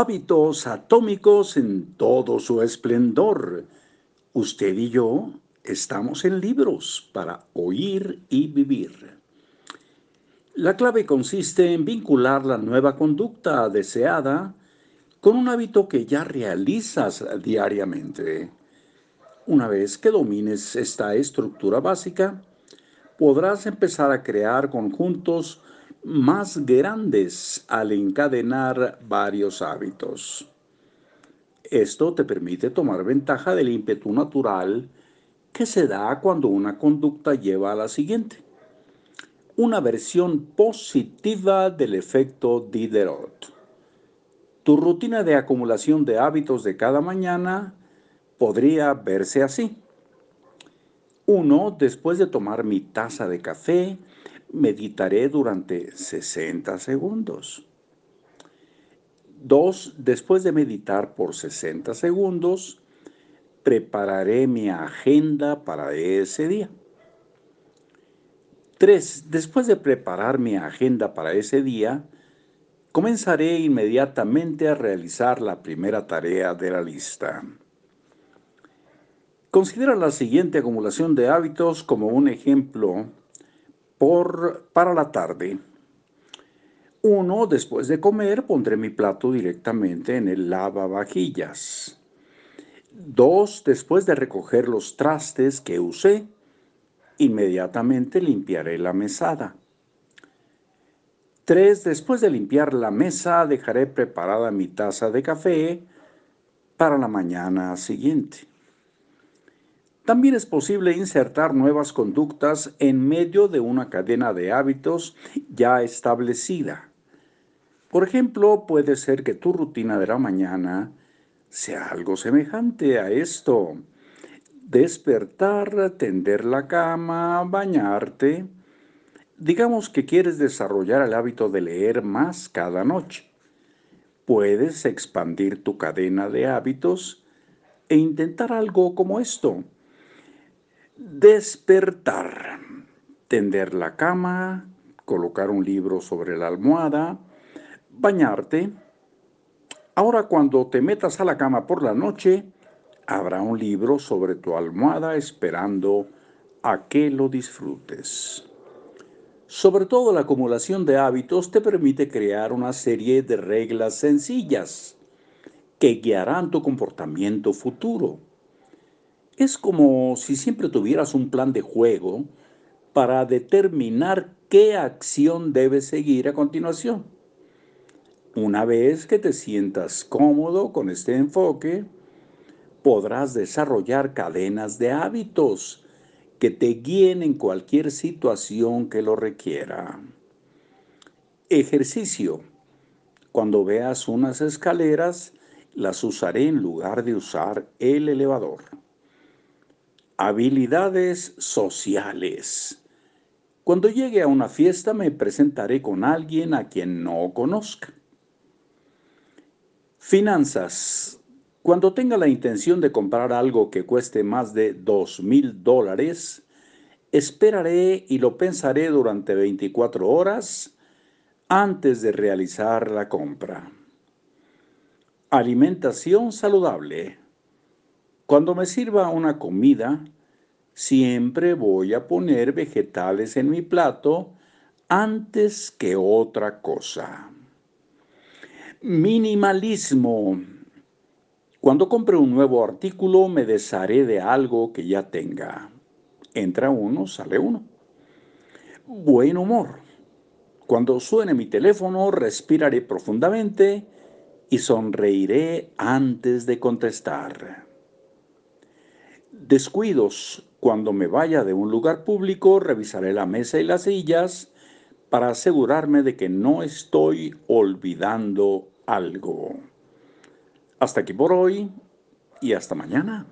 Hábitos atómicos en todo su esplendor. Usted y yo estamos en libros para oír y vivir. La clave consiste en vincular la nueva conducta deseada con un hábito que ya realizas diariamente. Una vez que domines esta estructura básica, podrás empezar a crear conjuntos más grandes al encadenar varios hábitos. Esto te permite tomar ventaja del ímpetu natural que se da cuando una conducta lleva a la siguiente. Una versión positiva del efecto Diderot. Tu rutina de acumulación de hábitos de cada mañana podría verse así. 1. Después de tomar mi taza de café, meditaré durante 60 segundos. 2. Después de meditar por 60 segundos, prepararé mi agenda para ese día. 3. Después de preparar mi agenda para ese día, comenzaré inmediatamente a realizar la primera tarea de la lista. Considera la siguiente acumulación de hábitos como un ejemplo por, para la tarde. Uno, después de comer, pondré mi plato directamente en el lavavajillas. Dos, después de recoger los trastes que usé, inmediatamente limpiaré la mesada. Tres, después de limpiar la mesa, dejaré preparada mi taza de café para la mañana siguiente. También es posible insertar nuevas conductas en medio de una cadena de hábitos ya establecida. Por ejemplo, puede ser que tu rutina de la mañana sea algo semejante a esto. Despertar, tender la cama, bañarte. Digamos que quieres desarrollar el hábito de leer más cada noche. Puedes expandir tu cadena de hábitos e intentar algo como esto Despertar. Tender la cama, colocar un libro sobre la almohada, bañarte. Ahora cuando te metas a la cama por la noche, habrá un libro sobre tu almohada esperando a que lo disfrutes. Sobre todo la acumulación de hábitos te permite crear una serie de reglas sencillas que guiarán tu comportamiento futuro. Es como si siempre tuvieras un plan de juego para determinar qué acción debes seguir a continuación. Una vez que te sientas cómodo con este enfoque, podrás desarrollar cadenas de hábitos que te guíen en cualquier situación que lo requiera. Ejercicio. Cuando veas unas escaleras, las usaré en lugar de usar el elevador. Habilidades sociales. Cuando llegue a una fiesta me presentaré con alguien a quien no conozca. Finanzas. Cuando tenga la intención de comprar algo que cueste más de dos mil dólares, esperaré y lo pensaré durante 24 horas antes de realizar la compra. Alimentación saludable. Cuando me sirva una comida, siempre voy a poner vegetales en mi plato antes que otra cosa. Minimalismo. Cuando compre un nuevo artículo me desharé de algo que ya tenga. Entra uno, sale uno. Buen humor. Cuando suene mi teléfono respiraré profundamente y sonreiré antes de contestar. Descuidos. Cuando me vaya de un lugar público, revisaré la mesa y las sillas para asegurarme de que no estoy olvidando algo. Hasta aquí por hoy y hasta mañana.